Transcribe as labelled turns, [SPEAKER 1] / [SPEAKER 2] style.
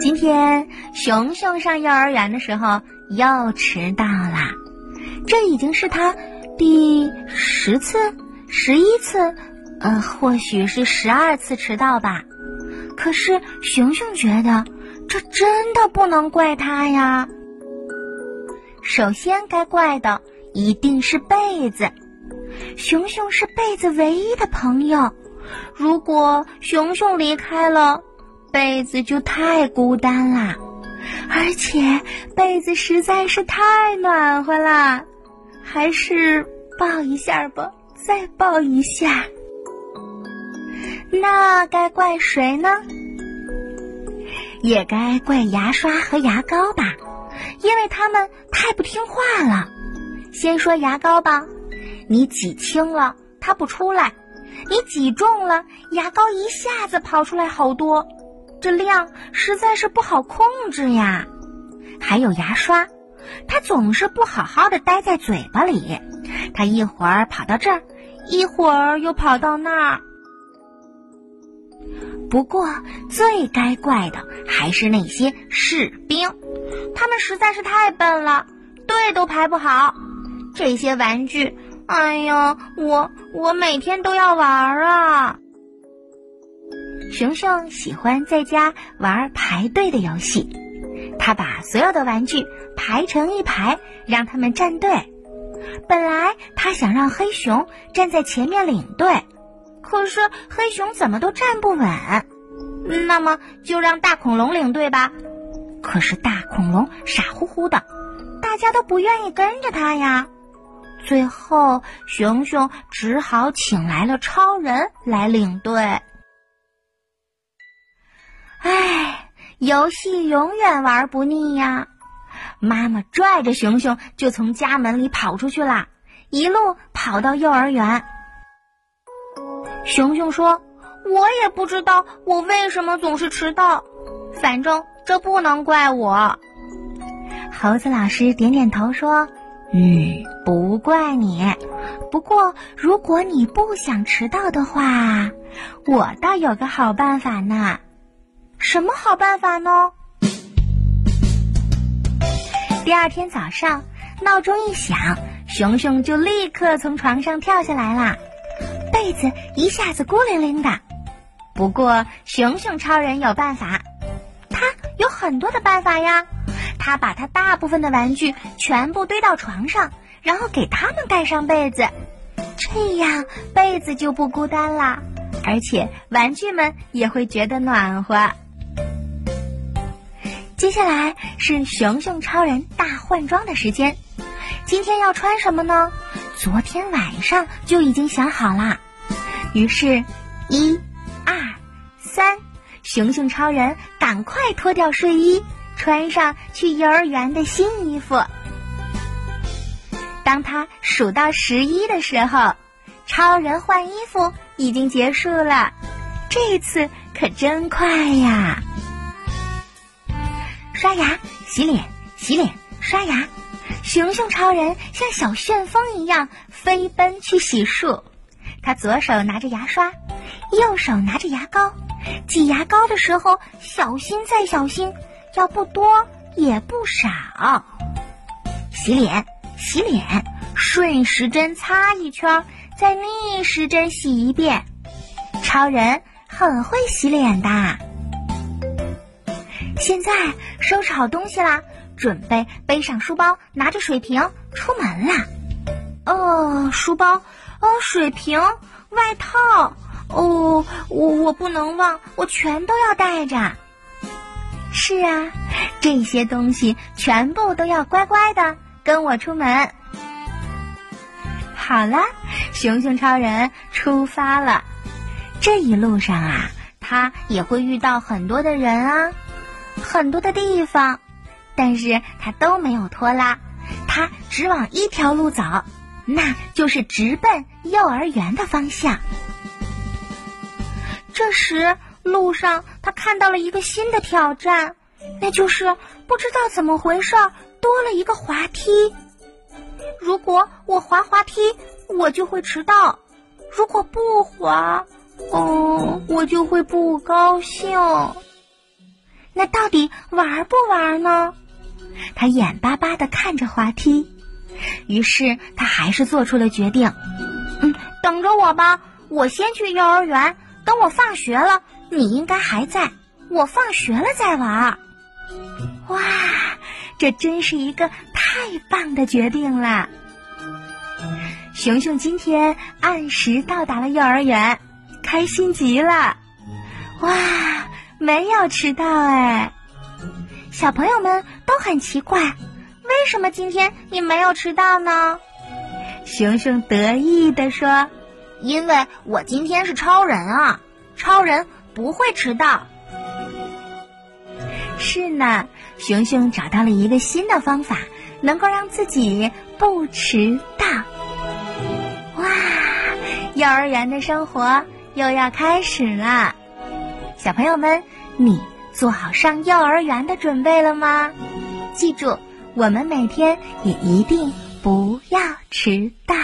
[SPEAKER 1] 今天熊熊上幼儿园的时候又迟到啦，这已经是他第十次、十一次，呃，或许是十二次迟到吧。可是熊熊觉得这真的不能怪他呀。首先该怪的一定是被子，熊熊是被子唯一的朋友，如果熊熊离开了。被子就太孤单啦，而且被子实在是太暖和啦，还是抱一下吧，再抱一下。那该怪谁呢？也该怪牙刷和牙膏吧，因为他们太不听话了。先说牙膏吧，你挤轻了它不出来，你挤重了牙膏一下子跑出来好多。这量实在是不好控制呀，还有牙刷，它总是不好好的待在嘴巴里，它一会儿跑到这儿，一会儿又跑到那儿。不过最该怪的还是那些士兵，他们实在是太笨了，队都排不好。这些玩具，哎呀，我我每天都要玩啊。熊熊喜欢在家玩排队的游戏，他把所有的玩具排成一排，让他们站队。本来他想让黑熊站在前面领队，可是黑熊怎么都站不稳，那么就让大恐龙领队吧。可是大恐龙傻乎乎的，大家都不愿意跟着他呀。最后，熊熊只好请来了超人来领队。游戏永远玩不腻呀！妈妈拽着熊熊就从家门里跑出去啦，一路跑到幼儿园。熊熊说：“我也不知道我为什么总是迟到，反正这不能怪我。”猴子老师点点头说：“嗯，不怪你。不过如果你不想迟到的话，我倒有个好办法呢。”什么好办法呢？第二天早上，闹钟一响，熊熊就立刻从床上跳下来啦，被子一下子孤零零的。不过，熊熊超人有办法，他有很多的办法呀。他把他大部分的玩具全部堆到床上，然后给他们盖上被子，这样被子就不孤单啦，而且玩具们也会觉得暖和。接下来是熊熊超人大换装的时间，今天要穿什么呢？昨天晚上就已经想好啦。于是，一、二、三，熊熊超人赶快脱掉睡衣，穿上去幼儿园的新衣服。当他数到十一的时候，超人换衣服已经结束了。这次可真快呀！刷牙、洗脸、洗脸、刷牙，熊熊超人像小旋风一样飞奔去洗漱。他左手拿着牙刷，右手拿着牙膏，挤牙膏的时候小心再小心，要不多也不少。洗脸、洗脸，顺时针擦一圈，再逆时针洗一遍。超人很会洗脸的。现在收拾好东西啦，准备背上书包，拿着水瓶出门啦。哦，书包，哦，水瓶，外套，哦，我我不能忘，我全都要带着。是啊，这些东西全部都要乖乖的跟我出门。好了，熊熊超人出发了。这一路上啊，他也会遇到很多的人啊。很多的地方，但是他都没有拖拉，他只往一条路走，那就是直奔幼儿园的方向。这时，路上他看到了一个新的挑战，那就是不知道怎么回事多了一个滑梯。如果我滑滑梯，我就会迟到；如果不滑，哦，我就会不高兴。那到底玩不玩呢？他眼巴巴的看着滑梯，于是他还是做出了决定。嗯，等着我吧，我先去幼儿园。等我放学了，你应该还在。我放学了再玩。哇，这真是一个太棒的决定了！熊熊今天按时到达了幼儿园，开心极了。哇，没有迟到哎！小朋友们都很奇怪，为什么今天你没有迟到呢？熊熊得意地说：“因为我今天是超人啊，超人不会迟到。”是呢，熊熊找到了一个新的方法，能够让自己不迟到。哇，幼儿园的生活又要开始了，小朋友们，你做好上幼儿园的准备了吗？记住，我们每天也一定不要迟到。